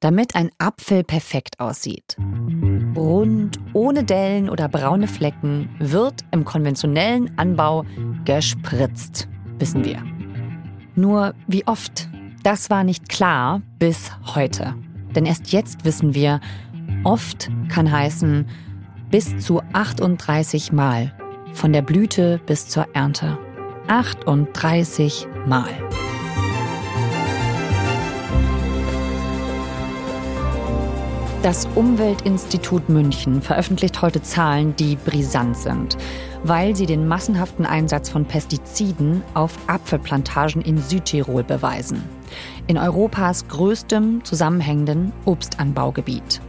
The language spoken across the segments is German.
damit ein Apfel perfekt aussieht. Rund, ohne Dellen oder braune Flecken, wird im konventionellen Anbau gespritzt, wissen wir. Nur wie oft? Das war nicht klar bis heute. Denn erst jetzt wissen wir, oft kann heißen bis zu 38 Mal. Von der Blüte bis zur Ernte. 38 Mal. Das Umweltinstitut München veröffentlicht heute Zahlen, die brisant sind, weil sie den massenhaften Einsatz von Pestiziden auf Apfelplantagen in Südtirol beweisen. In Europas größtem zusammenhängenden Obstanbaugebiet.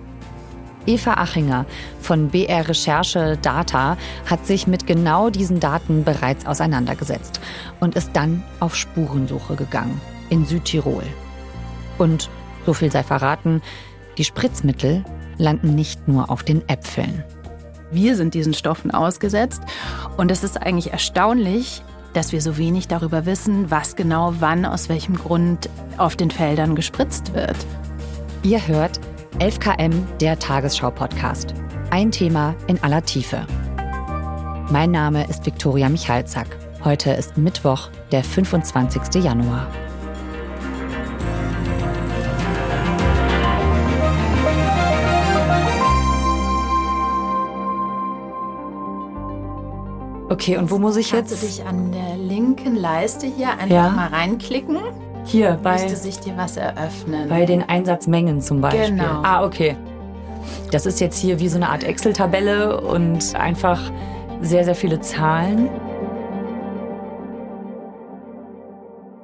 Eva Achinger von BR Recherche Data hat sich mit genau diesen Daten bereits auseinandergesetzt und ist dann auf Spurensuche gegangen in Südtirol. Und so viel sei verraten, die Spritzmittel landen nicht nur auf den Äpfeln. Wir sind diesen Stoffen ausgesetzt und es ist eigentlich erstaunlich, dass wir so wenig darüber wissen, was genau wann aus welchem Grund auf den Feldern gespritzt wird. Ihr hört 11KM, der Tagesschau-Podcast. Ein Thema in aller Tiefe. Mein Name ist Viktoria Michalzack. Heute ist Mittwoch, der 25. Januar. Okay, und wo muss ich jetzt? Kannst du dich an der linken Leiste hier einfach Ja. mal reinklicken? Hier, bei, Müsste sich dir was eröffnen. bei den Einsatzmengen zum Beispiel. Genau. Ah, okay. Das ist jetzt hier wie so eine Art Excel-Tabelle und einfach sehr, sehr viele Zahlen.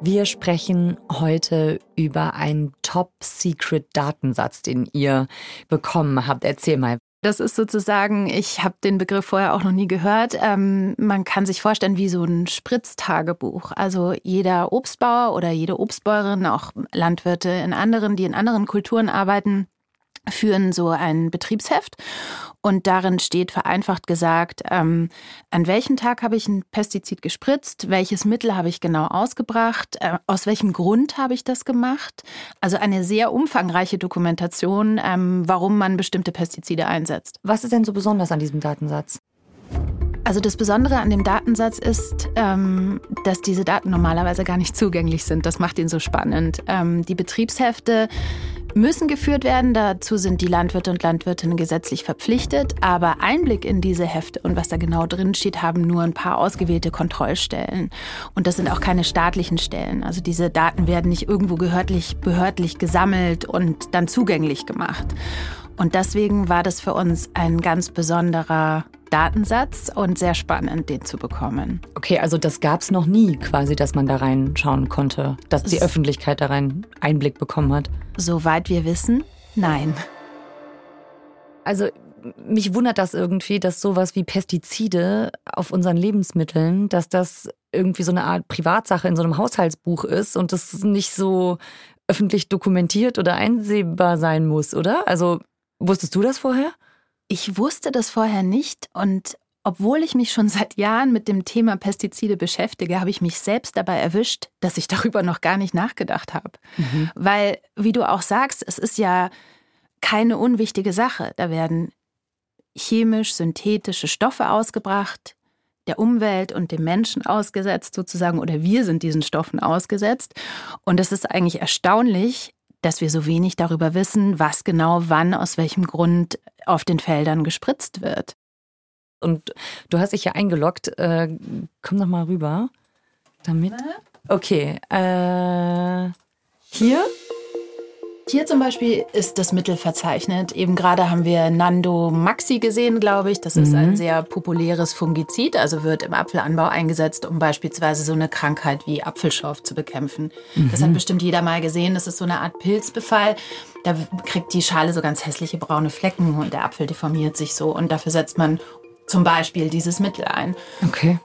Wir sprechen heute über einen Top-Secret-Datensatz, den ihr bekommen habt. Erzähl mal. Das ist sozusagen, ich habe den Begriff vorher auch noch nie gehört. Ähm, man kann sich vorstellen wie so ein Spritztagebuch. Also jeder Obstbauer oder jede Obstbäuerin, auch Landwirte in anderen, die in anderen Kulturen arbeiten, führen so ein Betriebsheft und darin steht vereinfacht gesagt, ähm, an welchem Tag habe ich ein Pestizid gespritzt, welches Mittel habe ich genau ausgebracht, äh, aus welchem Grund habe ich das gemacht. Also eine sehr umfangreiche Dokumentation, ähm, warum man bestimmte Pestizide einsetzt. Was ist denn so besonders an diesem Datensatz? Also das Besondere an dem Datensatz ist, ähm, dass diese Daten normalerweise gar nicht zugänglich sind. Das macht ihn so spannend. Ähm, die Betriebshefte müssen geführt werden. Dazu sind die Landwirte und Landwirtinnen gesetzlich verpflichtet. Aber Einblick in diese Hefte und was da genau drin steht, haben nur ein paar ausgewählte Kontrollstellen. Und das sind auch keine staatlichen Stellen. Also diese Daten werden nicht irgendwo behördlich, behördlich gesammelt und dann zugänglich gemacht. Und deswegen war das für uns ein ganz besonderer Datensatz und sehr spannend, den zu bekommen. Okay, also das gab es noch nie quasi, dass man da reinschauen konnte, dass die S- Öffentlichkeit da rein Einblick bekommen hat. Soweit wir wissen, nein. Also mich wundert das irgendwie, dass sowas wie Pestizide auf unseren Lebensmitteln, dass das irgendwie so eine Art Privatsache in so einem Haushaltsbuch ist und das nicht so öffentlich dokumentiert oder einsehbar sein muss, oder? Also wusstest du das vorher? Ich wusste das vorher nicht und obwohl ich mich schon seit Jahren mit dem Thema Pestizide beschäftige, habe ich mich selbst dabei erwischt, dass ich darüber noch gar nicht nachgedacht habe. Weil, wie du auch sagst, es ist ja keine unwichtige Sache. Da werden chemisch-synthetische Stoffe ausgebracht, der Umwelt und dem Menschen ausgesetzt sozusagen, oder wir sind diesen Stoffen ausgesetzt. Und es ist eigentlich erstaunlich, dass wir so wenig darüber wissen, was genau wann, aus welchem Grund auf den Feldern gespritzt wird. Und du hast dich ja eingeloggt. Äh, komm doch mal rüber. Damit. Okay. Äh, hier? Hier zum Beispiel ist das Mittel verzeichnet. Eben gerade haben wir Nando Maxi gesehen, glaube ich. Das ist Mhm. ein sehr populäres Fungizid, also wird im Apfelanbau eingesetzt, um beispielsweise so eine Krankheit wie Apfelschorf zu bekämpfen. Das Mhm. hat bestimmt jeder mal gesehen. Das ist so eine Art Pilzbefall. Da kriegt die Schale so ganz hässliche braune Flecken und der Apfel deformiert sich so. Und dafür setzt man zum Beispiel dieses Mittel ein. Okay.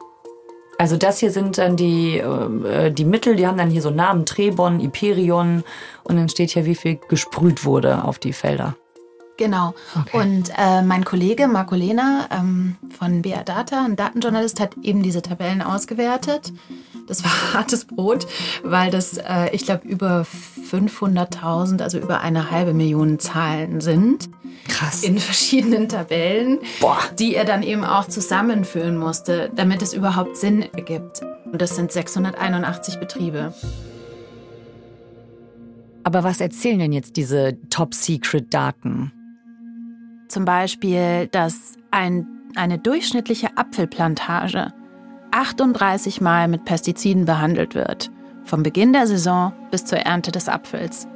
Also das hier sind dann die, äh, die Mittel, die haben dann hier so Namen, Trebon, Hyperion und dann steht hier, wie viel gesprüht wurde auf die Felder. Genau. Okay. Und äh, mein Kollege Marco Lehner ähm, von BR Data, ein Datenjournalist, hat eben diese Tabellen ausgewertet. Das war hartes Brot, weil das, äh, ich glaube, über 500.000, also über eine halbe Million Zahlen sind. Krass. In verschiedenen Tabellen, Boah. die er dann eben auch zusammenführen musste, damit es überhaupt Sinn ergibt. Und das sind 681 Betriebe. Aber was erzählen denn jetzt diese Top-Secret-Daten? Zum Beispiel, dass ein, eine durchschnittliche Apfelplantage 38 Mal mit Pestiziden behandelt wird. Vom Beginn der Saison bis zur Ernte des Apfels.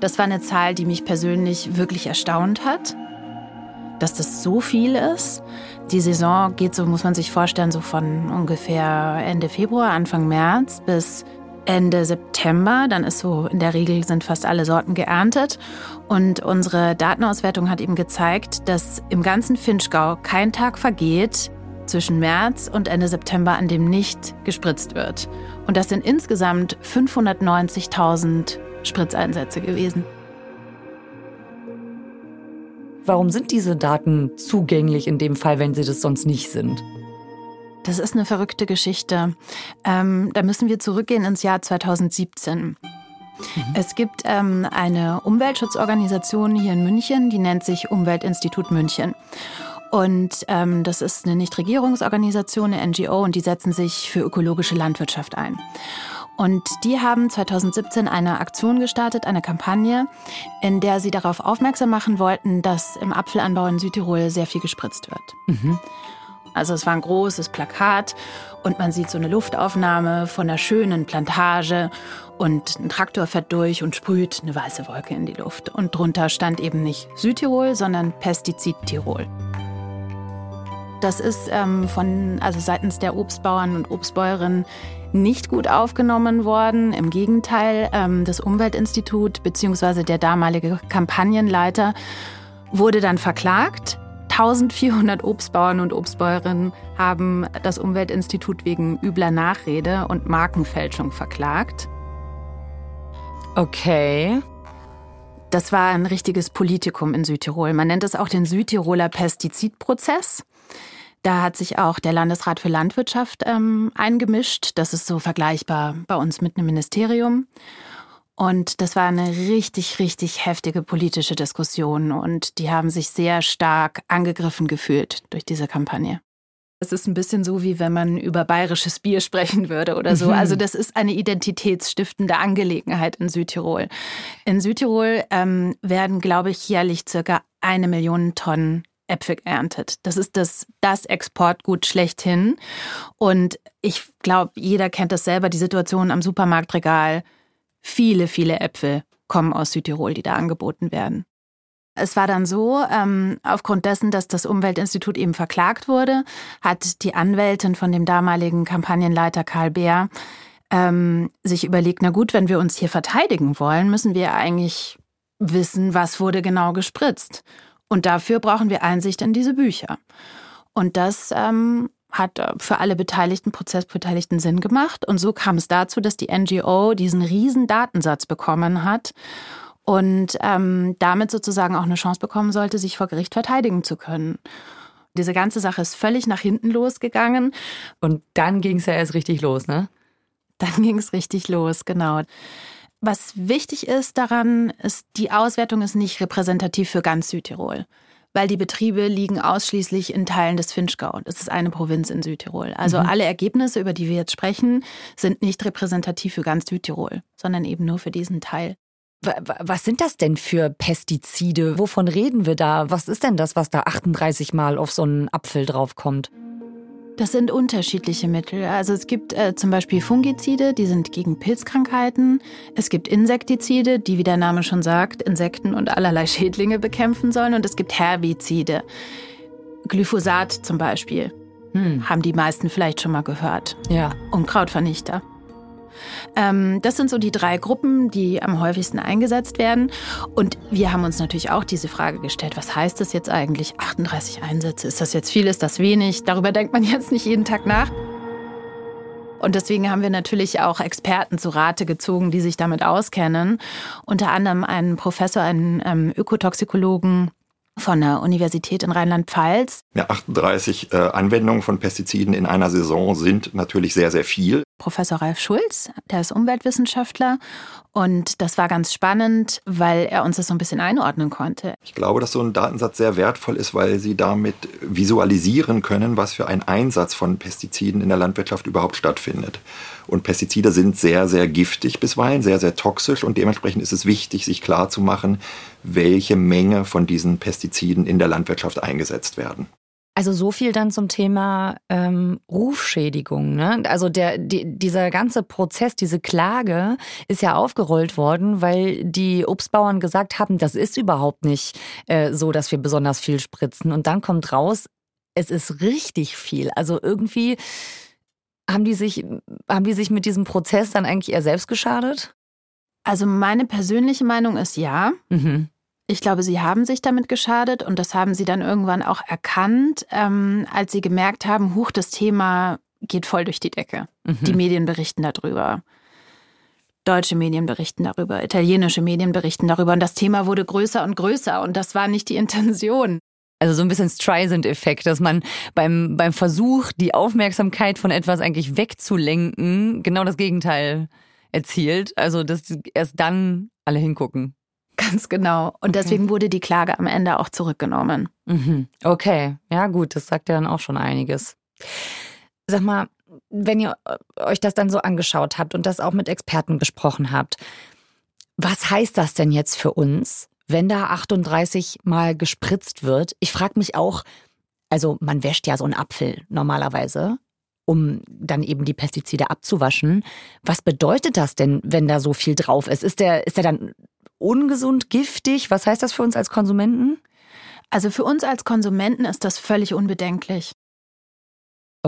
Das war eine Zahl, die mich persönlich wirklich erstaunt hat, dass das so viel ist. Die Saison geht so, muss man sich vorstellen, so von ungefähr Ende Februar, Anfang März bis Ende September. Dann ist so, in der Regel sind fast alle Sorten geerntet. Und unsere Datenauswertung hat eben gezeigt, dass im ganzen Finchgau kein Tag vergeht zwischen März und Ende September, an dem nicht gespritzt wird. Und das sind insgesamt 590.000 Spritzeinsätze gewesen. Warum sind diese Daten zugänglich in dem Fall, wenn sie das sonst nicht sind? Das ist eine verrückte Geschichte. Ähm, da müssen wir zurückgehen ins Jahr 2017. Mhm. Es gibt ähm, eine Umweltschutzorganisation hier in München, die nennt sich Umweltinstitut München. Und ähm, das ist eine Nichtregierungsorganisation, eine NGO, und die setzen sich für ökologische Landwirtschaft ein. Und die haben 2017 eine Aktion gestartet, eine Kampagne, in der sie darauf aufmerksam machen wollten, dass im Apfelanbau in Südtirol sehr viel gespritzt wird. Mhm. Also es war ein großes Plakat und man sieht so eine Luftaufnahme von einer schönen Plantage und ein Traktor fährt durch und sprüht eine weiße Wolke in die Luft. Und drunter stand eben nicht Südtirol, sondern Pestizid-Tirol. Das ist ähm, von, also seitens der Obstbauern und Obstbäuerinnen nicht gut aufgenommen worden. Im Gegenteil, ähm, das Umweltinstitut bzw. der damalige Kampagnenleiter wurde dann verklagt. 1400 Obstbauern und Obstbäuerinnen haben das Umweltinstitut wegen übler Nachrede und Markenfälschung verklagt. Okay. Das war ein richtiges Politikum in Südtirol. Man nennt es auch den Südtiroler Pestizidprozess. Da hat sich auch der Landesrat für Landwirtschaft ähm, eingemischt. Das ist so vergleichbar bei uns mit einem Ministerium. Und das war eine richtig, richtig heftige politische Diskussion. Und die haben sich sehr stark angegriffen gefühlt durch diese Kampagne. Es ist ein bisschen so, wie wenn man über bayerisches Bier sprechen würde oder so. Mhm. Also das ist eine identitätsstiftende Angelegenheit in Südtirol. In Südtirol ähm, werden, glaube ich, jährlich circa eine Million Tonnen Äpfel geerntet. Das ist das, das Exportgut schlechthin. Und ich glaube, jeder kennt das selber, die Situation am Supermarktregal. Viele, viele Äpfel kommen aus Südtirol, die da angeboten werden. Es war dann so, ähm, aufgrund dessen, dass das Umweltinstitut eben verklagt wurde, hat die Anwältin von dem damaligen Kampagnenleiter Karl Beer ähm, sich überlegt, na gut, wenn wir uns hier verteidigen wollen, müssen wir eigentlich wissen, was wurde genau gespritzt. Und dafür brauchen wir Einsicht in diese Bücher. Und das ähm, hat äh, für alle Beteiligten, Prozessbeteiligten Sinn gemacht. Und so kam es dazu, dass die NGO diesen riesen Datensatz bekommen hat und ähm, damit sozusagen auch eine Chance bekommen sollte, sich vor Gericht verteidigen zu können. Diese ganze Sache ist völlig nach hinten losgegangen. Und dann ging es ja erst richtig los, ne? Dann ging es richtig los, genau. Was wichtig ist daran, ist, die Auswertung ist nicht repräsentativ für ganz Südtirol, weil die Betriebe liegen ausschließlich in Teilen des Finchgau. Das ist eine Provinz in Südtirol. Also mhm. alle Ergebnisse, über die wir jetzt sprechen, sind nicht repräsentativ für ganz Südtirol, sondern eben nur für diesen Teil. Was sind das denn für Pestizide? Wovon reden wir da? Was ist denn das, was da 38 Mal auf so einen Apfel draufkommt? Das sind unterschiedliche Mittel. Also es gibt äh, zum Beispiel Fungizide, die sind gegen Pilzkrankheiten. Es gibt Insektizide, die, wie der Name schon sagt, Insekten und allerlei Schädlinge bekämpfen sollen. Und es gibt Herbizide. Glyphosat zum Beispiel. Hm. Haben die meisten vielleicht schon mal gehört. Ja. Unkrautvernichter. Ähm, das sind so die drei Gruppen, die am häufigsten eingesetzt werden. Und wir haben uns natürlich auch diese Frage gestellt, was heißt das jetzt eigentlich? 38 Einsätze, ist das jetzt viel, ist das wenig? Darüber denkt man jetzt nicht jeden Tag nach. Und deswegen haben wir natürlich auch Experten zu Rate gezogen, die sich damit auskennen. Unter anderem einen Professor, einen ähm, Ökotoxikologen, von der Universität in Rheinland-Pfalz. Ja, 38 äh, Anwendungen von Pestiziden in einer Saison sind natürlich sehr, sehr viel. Professor Ralf Schulz, der ist Umweltwissenschaftler. Und das war ganz spannend, weil er uns das so ein bisschen einordnen konnte. Ich glaube, dass so ein Datensatz sehr wertvoll ist, weil Sie damit visualisieren können, was für ein Einsatz von Pestiziden in der Landwirtschaft überhaupt stattfindet. Und Pestizide sind sehr, sehr giftig bisweilen, sehr, sehr toxisch. Und dementsprechend ist es wichtig, sich klarzumachen, welche Menge von diesen Pestiziden in der Landwirtschaft eingesetzt werden. Also so viel dann zum Thema ähm, Rufschädigung. Ne? Also der, die, dieser ganze Prozess, diese Klage ist ja aufgerollt worden, weil die Obstbauern gesagt haben, das ist überhaupt nicht äh, so, dass wir besonders viel spritzen. Und dann kommt raus, es ist richtig viel. Also irgendwie haben die sich, haben die sich mit diesem Prozess dann eigentlich eher selbst geschadet? Also meine persönliche Meinung ist ja. Mhm. Ich glaube, sie haben sich damit geschadet und das haben sie dann irgendwann auch erkannt, ähm, als sie gemerkt haben, huch, das Thema geht voll durch die Decke. Mhm. Die Medien berichten darüber. Deutsche Medien berichten darüber, italienische Medien berichten darüber und das Thema wurde größer und größer und das war nicht die Intention. Also so ein bisschen Streisand-Effekt, dass man beim, beim Versuch, die Aufmerksamkeit von etwas eigentlich wegzulenken, genau das Gegenteil erzielt. Also dass erst dann alle hingucken. Ganz genau. Und okay. deswegen wurde die Klage am Ende auch zurückgenommen. Mhm. Okay, ja gut, das sagt ja dann auch schon einiges. Sag mal, wenn ihr euch das dann so angeschaut habt und das auch mit Experten besprochen habt, was heißt das denn jetzt für uns, wenn da 38 Mal gespritzt wird? Ich frage mich auch, also man wäscht ja so einen Apfel normalerweise, um dann eben die Pestizide abzuwaschen. Was bedeutet das denn, wenn da so viel drauf ist? Ist der, ist der dann ungesund, giftig? Was heißt das für uns als Konsumenten? Also für uns als Konsumenten ist das völlig unbedenklich.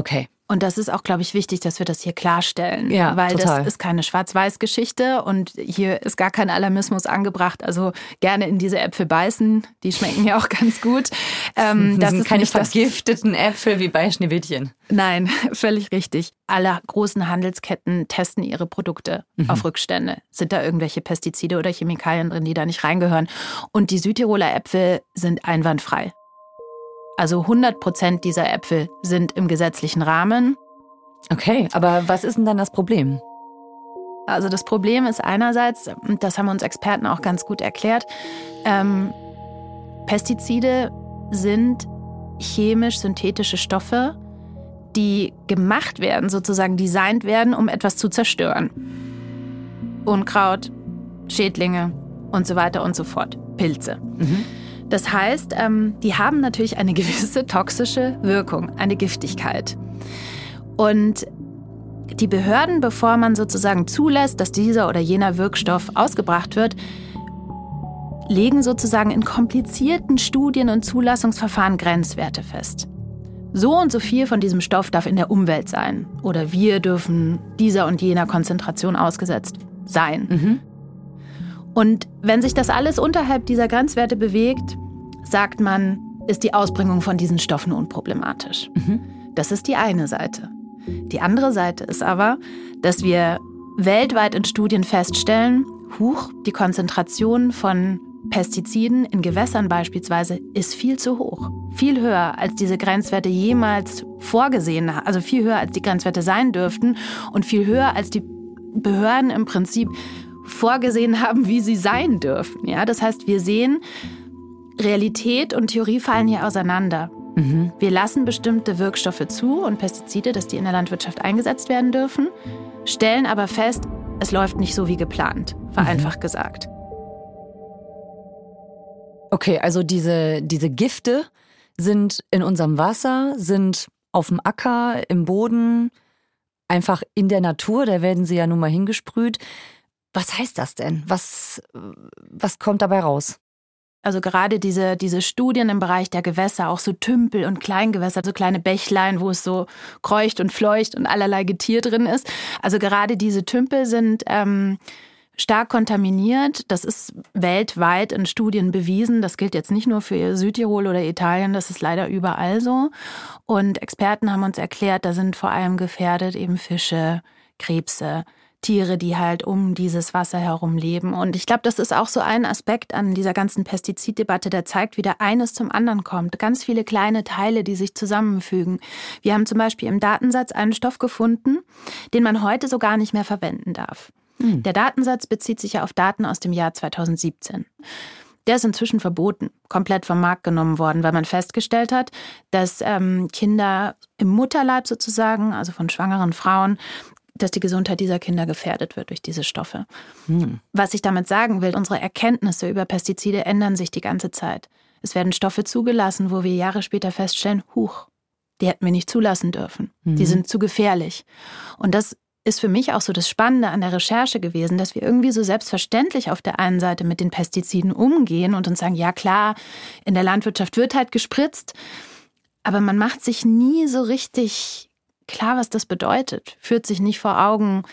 Okay. Und das ist auch, glaube ich, wichtig, dass wir das hier klarstellen. Ja, weil total. das ist keine Schwarz-Weiß-Geschichte und hier ist gar kein Alarmismus angebracht. Also gerne in diese Äpfel beißen, die schmecken ja auch ganz gut. Ähm, das, sind keine vergifteten Äpfel wie bei Schneewittchen. Nein, völlig richtig. Alle großen Handelsketten testen ihre Produkte mhm. auf Rückstände. Sind da irgendwelche Pestizide oder Chemikalien drin, die da nicht reingehören? Und die Südtiroler Äpfel sind einwandfrei. Also 100 Prozent dieser Äpfel sind im gesetzlichen Rahmen. Okay, aber was ist denn dann das Problem? Also das Problem ist einerseits, und das haben uns Experten auch ganz gut erklärt, ähm, Pestizide sind chemisch-synthetische Stoffe, die gemacht werden, sozusagen designt werden, um etwas zu zerstören. Unkraut, Schädlinge und so weiter und so fort, Pilze. Mhm. Das heißt, ähm, die haben natürlich eine gewisse toxische Wirkung, eine Giftigkeit. Und die Behörden, bevor man sozusagen zulässt, dass dieser oder jener Wirkstoff ausgebracht wird, legen sozusagen in komplizierten Studien und Zulassungsverfahren Grenzwerte fest. So und so viel von diesem Stoff darf in der Umwelt sein. Oder wir dürfen dieser und jener Konzentration ausgesetzt sein. Mhm. Und wenn sich das alles unterhalb dieser Grenzwerte bewegt, sagt man, ist die Ausbringung von diesen Stoffen unproblematisch. Mhm. Das ist die eine Seite. Die andere Seite ist aber, dass wir weltweit in Studien feststellen, huch, die Konzentration von Pestiziden in Gewässern beispielsweise ist viel zu hoch. Viel höher, als diese Grenzwerte jemals vorgesehen, also viel höher, als die Grenzwerte sein dürften und viel höher, als die Behörden im Prinzip vorgesehen haben, wie sie sein dürfen. Ja, das heißt, wir sehen, Realität und Theorie fallen hier auseinander. Mhm. Wir lassen bestimmte Wirkstoffe zu und Pestizide, dass die in der Landwirtschaft eingesetzt werden dürfen, stellen aber fest, es läuft nicht so wie geplant, vereinfacht mhm. gesagt. Okay, also diese, diese Gifte sind in unserem Wasser, sind auf dem Acker, im Boden, einfach in der Natur, da werden sie ja nun mal hingesprüht. Was heißt das denn? Was, was kommt dabei raus? Also gerade diese, diese Studien im Bereich der Gewässer, auch so Tümpel und Kleingewässer, so kleine Bächlein, wo es so kreucht und fleucht und allerlei Getier drin ist. Also gerade diese Tümpel sind ähm, stark kontaminiert. Das ist weltweit in Studien bewiesen. Das gilt jetzt nicht nur für Südtirol oder Italien, das ist leider überall so. Und Experten haben uns erklärt, da sind vor allem gefährdet eben Fische, Krebse, Tiere, die halt um dieses Wasser herum leben. Und ich glaube, das ist auch so ein Aspekt an dieser ganzen Pestiziddebatte, der zeigt, wie der eines zum anderen kommt. Ganz viele kleine Teile, die sich zusammenfügen. Wir haben zum Beispiel im Datensatz einen Stoff gefunden, den man heute so gar nicht mehr verwenden darf. Hm. Der Datensatz bezieht sich ja auf Daten aus dem Jahr 2017. Der ist inzwischen verboten, komplett vom Markt genommen worden, weil man festgestellt hat, dass ähm, Kinder im Mutterleib sozusagen, also von schwangeren Frauen, dass die Gesundheit dieser Kinder gefährdet wird durch diese Stoffe. Hm. Was ich damit sagen will, unsere Erkenntnisse über Pestizide ändern sich die ganze Zeit. Es werden Stoffe zugelassen, wo wir Jahre später feststellen, huch, die hätten wir nicht zulassen dürfen. Mhm. Die sind zu gefährlich. Und das ist für mich auch so das Spannende an der Recherche gewesen, dass wir irgendwie so selbstverständlich auf der einen Seite mit den Pestiziden umgehen und uns sagen, ja klar, in der Landwirtschaft wird halt gespritzt, aber man macht sich nie so richtig klar, was das bedeutet, führt sich nicht vor Augen,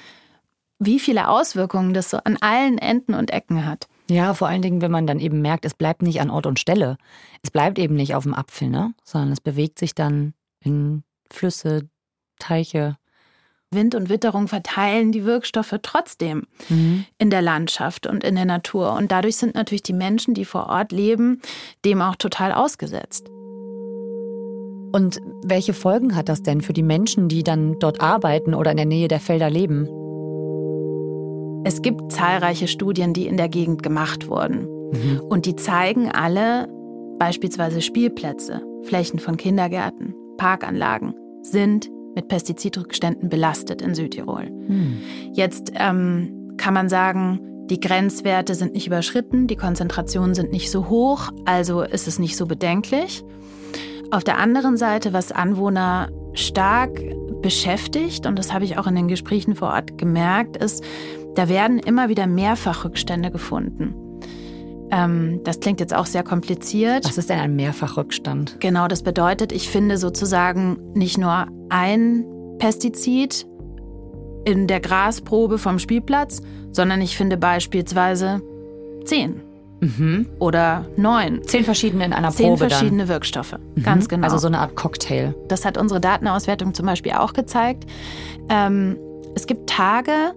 wie viele Auswirkungen das so an allen Enden und Ecken hat. Ja, vor allen Dingen, wenn man dann eben merkt, es bleibt nicht an Ort und Stelle. Es bleibt eben nicht auf dem Apfel, ne? sondern es bewegt sich dann in Flüsse, Teiche. Wind und Witterung verteilen die Wirkstoffe trotzdem mhm. in der Landschaft und in der Natur. Und dadurch sind natürlich die Menschen, die vor Ort leben, dem auch total ausgesetzt. Und welche Folgen hat das denn für die Menschen, die dann dort arbeiten oder in der Nähe der Felder leben? Es gibt zahlreiche Studien, die in der Gegend gemacht wurden. Mhm. Und die zeigen alle, beispielsweise Spielplätze, Flächen von Kindergärten, Parkanlagen, sind mit Pestizidrückständen belastet in Südtirol. Mhm. Jetzt ähm, kann man sagen, die Grenzwerte sind nicht überschritten, die Konzentrationen sind nicht so hoch, also ist es nicht so bedenklich. Auf der anderen Seite, was Anwohner stark beschäftigt, und das habe ich auch in den Gesprächen vor Ort gemerkt, ist, da werden immer wieder Mehrfachrückstände gefunden. Ähm, das klingt jetzt auch sehr kompliziert. Was ist denn ein Mehrfachrückstand? Genau, das bedeutet, ich finde sozusagen nicht nur ein Pestizid in der Grasprobe vom Spielplatz, sondern ich finde beispielsweise zehn. Mhm. Oder neun. Zehn verschiedene in einer Zehn Probe. Zehn verschiedene dann. Wirkstoffe. Mhm. Ganz genau. Also so eine Art Cocktail. Das hat unsere Datenauswertung zum Beispiel auch gezeigt. Ähm, es gibt Tage,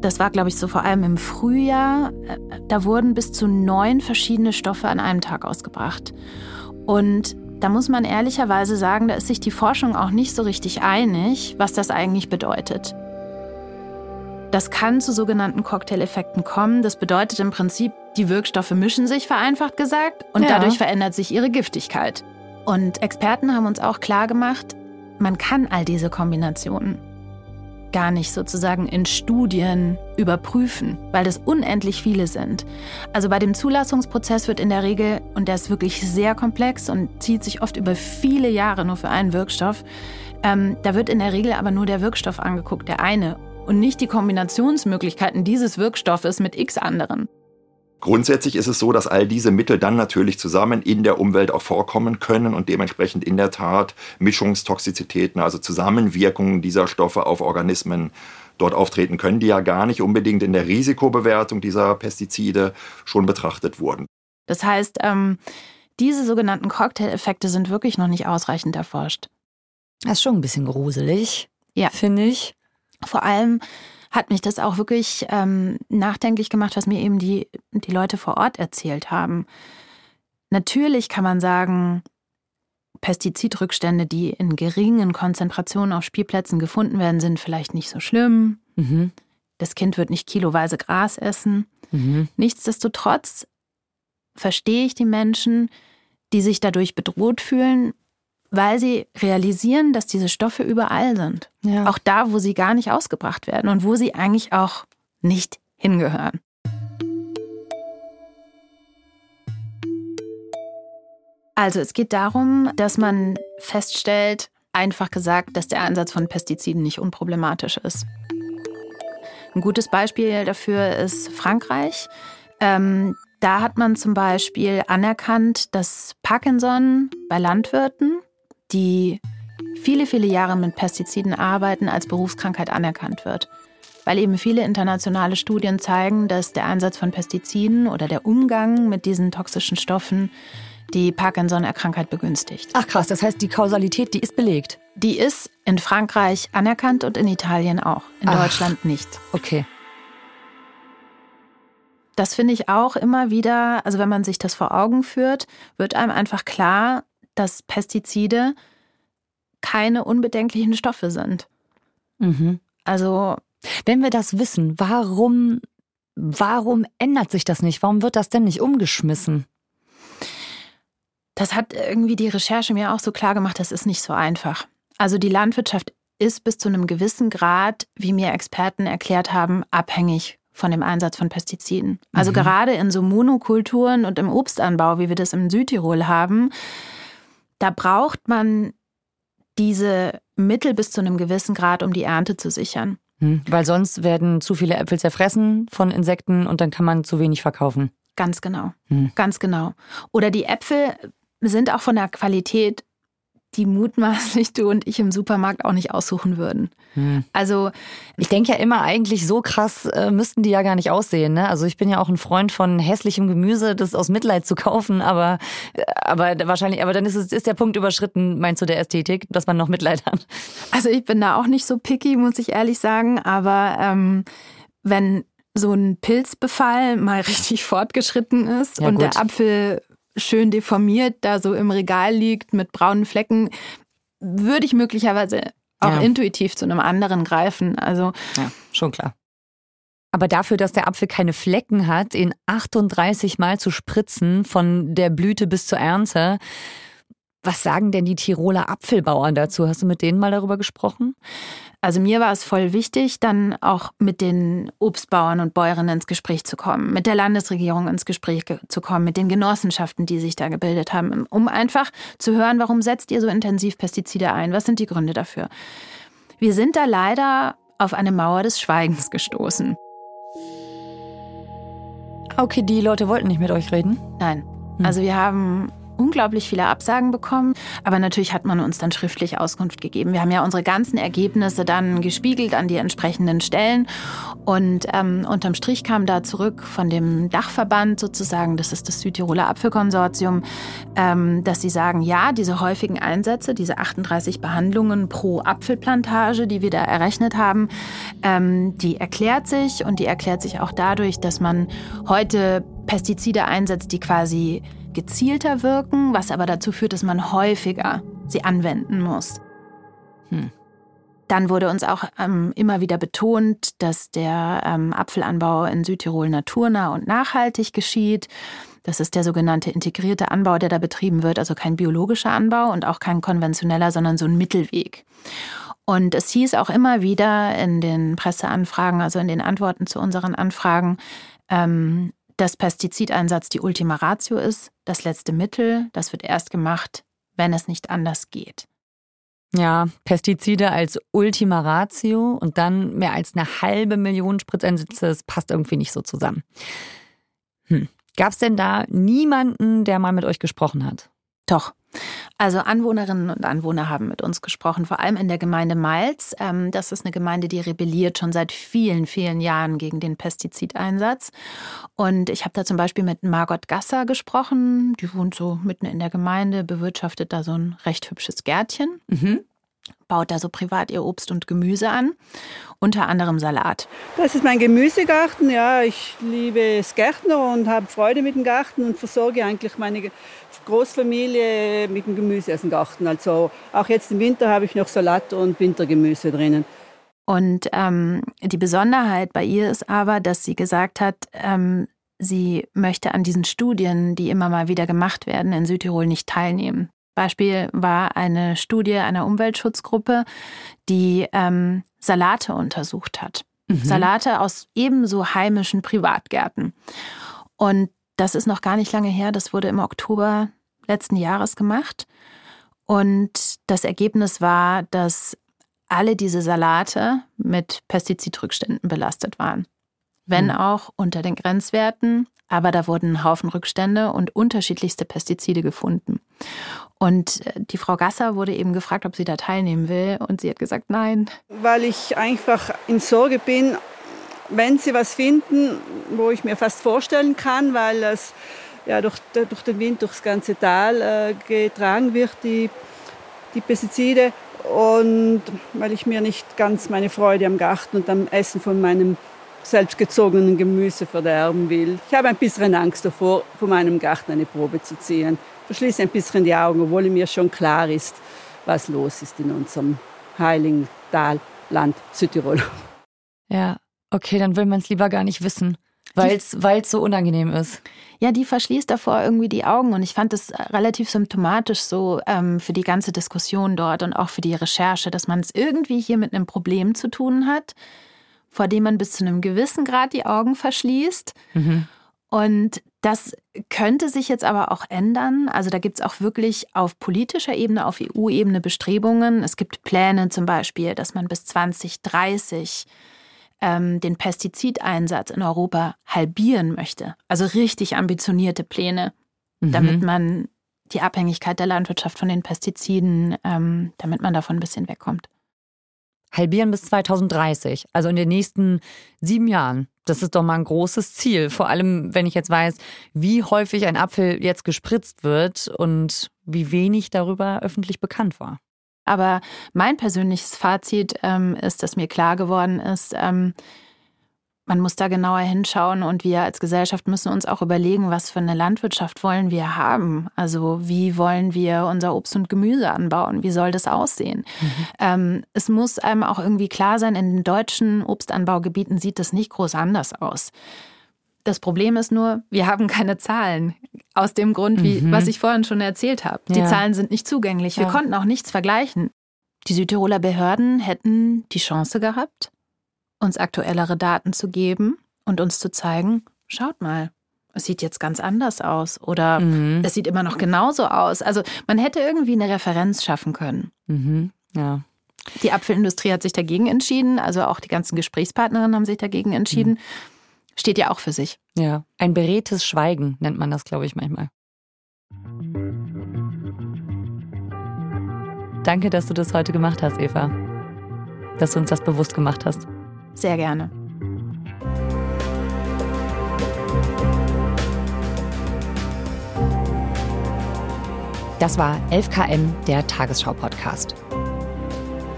das war, glaube ich, so vor allem im Frühjahr, äh, da wurden bis zu neun verschiedene Stoffe an einem Tag ausgebracht. Und da muss man ehrlicherweise sagen, da ist sich die Forschung auch nicht so richtig einig, was das eigentlich bedeutet. Das kann zu sogenannten Cocktaileffekten kommen. Das bedeutet im Prinzip, die Wirkstoffe mischen sich, vereinfacht gesagt, und ja. dadurch verändert sich ihre Giftigkeit. Und Experten haben uns auch klar gemacht, man kann all diese Kombinationen gar nicht sozusagen in Studien überprüfen, weil das unendlich viele sind. Also bei dem Zulassungsprozess wird in der Regel, und der ist wirklich sehr komplex und zieht sich oft über viele Jahre nur für einen Wirkstoff, ähm, da wird in der Regel aber nur der Wirkstoff angeguckt, der eine, und nicht die Kombinationsmöglichkeiten dieses Wirkstoffes mit x anderen. Grundsätzlich ist es so, dass all diese Mittel dann natürlich zusammen in der Umwelt auch vorkommen können und dementsprechend in der Tat Mischungstoxizitäten, also Zusammenwirkungen dieser Stoffe auf Organismen dort auftreten können, die ja gar nicht unbedingt in der Risikobewertung dieser Pestizide schon betrachtet wurden. Das heißt, ähm, diese sogenannten Cocktail-Effekte sind wirklich noch nicht ausreichend erforscht. Das ist schon ein bisschen gruselig, ja. finde ich. Vor allem hat mich das auch wirklich ähm, nachdenklich gemacht, was mir eben die, die Leute vor Ort erzählt haben. Natürlich kann man sagen, Pestizidrückstände, die in geringen Konzentrationen auf Spielplätzen gefunden werden, sind vielleicht nicht so schlimm. Mhm. Das Kind wird nicht kiloweise Gras essen. Mhm. Nichtsdestotrotz verstehe ich die Menschen, die sich dadurch bedroht fühlen weil sie realisieren, dass diese Stoffe überall sind. Ja. Auch da, wo sie gar nicht ausgebracht werden und wo sie eigentlich auch nicht hingehören. Also es geht darum, dass man feststellt, einfach gesagt, dass der Einsatz von Pestiziden nicht unproblematisch ist. Ein gutes Beispiel dafür ist Frankreich. Ähm, da hat man zum Beispiel anerkannt, dass Parkinson bei Landwirten die viele, viele Jahre mit Pestiziden arbeiten, als Berufskrankheit anerkannt wird. Weil eben viele internationale Studien zeigen, dass der Einsatz von Pestiziden oder der Umgang mit diesen toxischen Stoffen die Parkinson-Erkrankheit begünstigt. Ach krass, das heißt, die Kausalität, die ist belegt. Die ist in Frankreich anerkannt und in Italien auch, in Ach, Deutschland nicht. Okay. Das finde ich auch immer wieder, also wenn man sich das vor Augen führt, wird einem einfach klar, dass Pestizide keine unbedenklichen Stoffe sind. Mhm. Also, wenn wir das wissen, warum, warum ändert sich das nicht? Warum wird das denn nicht umgeschmissen? Das hat irgendwie die Recherche mir auch so klar gemacht, das ist nicht so einfach. Also die Landwirtschaft ist bis zu einem gewissen Grad, wie mir Experten erklärt haben, abhängig von dem Einsatz von Pestiziden. Also mhm. gerade in so Monokulturen und im Obstanbau, wie wir das im Südtirol haben, da braucht man diese Mittel bis zu einem gewissen Grad, um die Ernte zu sichern. Hm, weil sonst werden zu viele Äpfel zerfressen von Insekten und dann kann man zu wenig verkaufen. Ganz genau. Hm. Ganz genau. Oder die Äpfel sind auch von der Qualität die mutmaßlich du und ich im Supermarkt auch nicht aussuchen würden. Hm. Also ich denke ja immer eigentlich so krass äh, müssten die ja gar nicht aussehen. Ne? Also ich bin ja auch ein Freund von hässlichem Gemüse, das aus Mitleid zu kaufen, aber äh, aber wahrscheinlich, aber dann ist es ist der Punkt überschritten, meinst du der Ästhetik, dass man noch Mitleid hat? Also ich bin da auch nicht so picky, muss ich ehrlich sagen, aber ähm, wenn so ein Pilzbefall mal richtig fortgeschritten ist ja, und gut. der Apfel schön deformiert da so im Regal liegt mit braunen Flecken, würde ich möglicherweise auch ja. intuitiv zu einem anderen greifen. Also ja, schon klar. Aber dafür, dass der Apfel keine Flecken hat, ihn 38 Mal zu spritzen, von der Blüte bis zur Ernte, was sagen denn die Tiroler Apfelbauern dazu? Hast du mit denen mal darüber gesprochen? Also mir war es voll wichtig, dann auch mit den Obstbauern und Bäuerinnen ins Gespräch zu kommen, mit der Landesregierung ins Gespräch zu kommen, mit den Genossenschaften, die sich da gebildet haben, um einfach zu hören, warum setzt ihr so intensiv Pestizide ein? Was sind die Gründe dafür? Wir sind da leider auf eine Mauer des Schweigens gestoßen. Okay, die Leute wollten nicht mit euch reden? Nein. Hm. Also wir haben unglaublich viele Absagen bekommen. Aber natürlich hat man uns dann schriftlich Auskunft gegeben. Wir haben ja unsere ganzen Ergebnisse dann gespiegelt an die entsprechenden Stellen. Und ähm, unterm Strich kam da zurück von dem Dachverband sozusagen, das ist das Südtiroler Apfelkonsortium, ähm, dass sie sagen, ja, diese häufigen Einsätze, diese 38 Behandlungen pro Apfelplantage, die wir da errechnet haben, ähm, die erklärt sich und die erklärt sich auch dadurch, dass man heute Pestizide einsetzt, die quasi gezielter wirken, was aber dazu führt, dass man häufiger sie anwenden muss. Hm. Dann wurde uns auch ähm, immer wieder betont, dass der ähm, Apfelanbau in Südtirol naturnah und nachhaltig geschieht. Das ist der sogenannte integrierte Anbau, der da betrieben wird, also kein biologischer Anbau und auch kein konventioneller, sondern so ein Mittelweg. Und es hieß auch immer wieder in den Presseanfragen, also in den Antworten zu unseren Anfragen, ähm, dass Pestizideinsatz die Ultima Ratio ist, das letzte Mittel, das wird erst gemacht, wenn es nicht anders geht. Ja, Pestizide als Ultima Ratio und dann mehr als eine halbe Million Spritzeinsätze, das passt irgendwie nicht so zusammen. Hm. Gab es denn da niemanden, der mal mit euch gesprochen hat? Doch. Also Anwohnerinnen und Anwohner haben mit uns gesprochen, vor allem in der Gemeinde Malz. Ähm, das ist eine Gemeinde, die rebelliert schon seit vielen, vielen Jahren gegen den Pestizideinsatz. Und ich habe da zum Beispiel mit Margot Gasser gesprochen. Die wohnt so mitten in der Gemeinde, bewirtschaftet da so ein recht hübsches Gärtchen. Mhm baut da so privat ihr Obst und Gemüse an, unter anderem Salat. Das ist mein Gemüsegarten. Ja, ich liebe das Gärtner und habe Freude mit dem Garten und versorge eigentlich meine Großfamilie mit dem Gemüse aus dem Garten. Also auch jetzt im Winter habe ich noch Salat und Wintergemüse drinnen. Und ähm, die Besonderheit bei ihr ist aber, dass sie gesagt hat, ähm, sie möchte an diesen Studien, die immer mal wieder gemacht werden, in Südtirol nicht teilnehmen. Beispiel war eine Studie einer Umweltschutzgruppe, die ähm, Salate untersucht hat. Mhm. Salate aus ebenso heimischen Privatgärten. Und das ist noch gar nicht lange her, das wurde im Oktober letzten Jahres gemacht. Und das Ergebnis war, dass alle diese Salate mit Pestizidrückständen belastet waren. Wenn mhm. auch unter den Grenzwerten, aber da wurden ein Haufen Rückstände und unterschiedlichste Pestizide gefunden. Und äh, die Frau Gasser wurde eben gefragt, ob sie da teilnehmen will. Und sie hat gesagt, nein. Weil ich einfach in Sorge bin, wenn sie was finden, wo ich mir fast vorstellen kann, weil es ja, durch, durch den Wind durchs ganze Tal äh, getragen wird, die, die Pestizide. Und weil ich mir nicht ganz meine Freude am Garten und am Essen von meinem selbstgezogenen Gemüse verderben will. Ich habe ein bisschen Angst davor, von meinem Garten eine Probe zu ziehen. Verschließe ein bisschen die Augen, obwohl mir schon klar ist, was los ist in unserem heiligen Tal, Land Südtirol. Ja, okay, dann will man es lieber gar nicht wissen, weil es so unangenehm ist. Ja, die verschließt davor irgendwie die Augen und ich fand es relativ symptomatisch so ähm, für die ganze Diskussion dort und auch für die Recherche, dass man es irgendwie hier mit einem Problem zu tun hat, vor dem man bis zu einem gewissen Grad die Augen verschließt. Mhm. Und das könnte sich jetzt aber auch ändern. Also da gibt es auch wirklich auf politischer Ebene, auf EU-Ebene Bestrebungen. Es gibt Pläne zum Beispiel, dass man bis 2030 ähm, den Pestizideinsatz in Europa halbieren möchte. Also richtig ambitionierte Pläne, mhm. damit man die Abhängigkeit der Landwirtschaft von den Pestiziden, ähm, damit man davon ein bisschen wegkommt. Halbieren bis 2030, also in den nächsten sieben Jahren. Das ist doch mal ein großes Ziel. Vor allem, wenn ich jetzt weiß, wie häufig ein Apfel jetzt gespritzt wird und wie wenig darüber öffentlich bekannt war. Aber mein persönliches Fazit ähm, ist, dass mir klar geworden ist, ähm, man muss da genauer hinschauen und wir als Gesellschaft müssen uns auch überlegen, was für eine Landwirtschaft wollen wir haben. Also wie wollen wir unser Obst und Gemüse anbauen? Wie soll das aussehen? Mhm. Ähm, es muss einem auch irgendwie klar sein, in den deutschen Obstanbaugebieten sieht das nicht groß anders aus. Das Problem ist nur, wir haben keine Zahlen. Aus dem Grund, wie, mhm. was ich vorhin schon erzählt habe. Die ja. Zahlen sind nicht zugänglich. Wir ja. konnten auch nichts vergleichen. Die Südtiroler Behörden hätten die Chance gehabt, uns aktuellere Daten zu geben und uns zu zeigen, schaut mal, es sieht jetzt ganz anders aus oder mhm. es sieht immer noch genauso aus. Also man hätte irgendwie eine Referenz schaffen können. Mhm. Ja. Die Apfelindustrie hat sich dagegen entschieden, also auch die ganzen Gesprächspartnerinnen haben sich dagegen entschieden. Mhm steht ja auch für sich. Ja, ein beredtes Schweigen nennt man das, glaube ich, manchmal. Danke, dass du das heute gemacht hast, Eva. Dass du uns das bewusst gemacht hast. Sehr gerne. Das war 11KM, der Tagesschau-Podcast.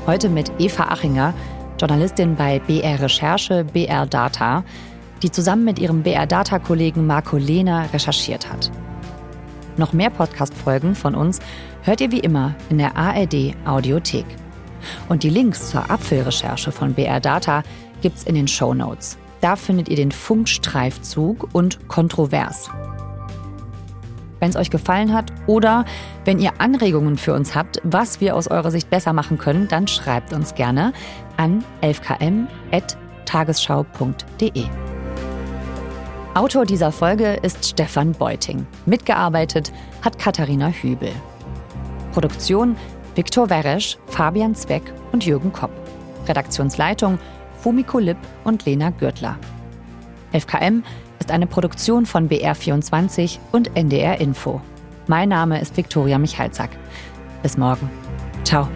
Heute mit Eva Achinger, Journalistin bei BR Recherche, BR Data die zusammen mit ihrem BR-Data-Kollegen Marco Lehner recherchiert hat. Noch mehr Podcast-Folgen von uns hört ihr wie immer in der ARD-Audiothek. Und die Links zur Apfelrecherche von BR Data gibt's in den Show Notes. Da findet ihr den Funkstreifzug und Kontrovers. Wenn es euch gefallen hat oder wenn ihr Anregungen für uns habt, was wir aus eurer Sicht besser machen können, dann schreibt uns gerne an 11km.tagesschau.de. Autor dieser Folge ist Stefan Beuting. Mitgearbeitet hat Katharina Hübel. Produktion Viktor Weresch, Fabian Zweck und Jürgen Kopp. Redaktionsleitung Fumiko Lipp und Lena Gürtler. FKM ist eine Produktion von BR24 und NDR Info. Mein Name ist Viktoria Michalzack. Bis morgen. Ciao.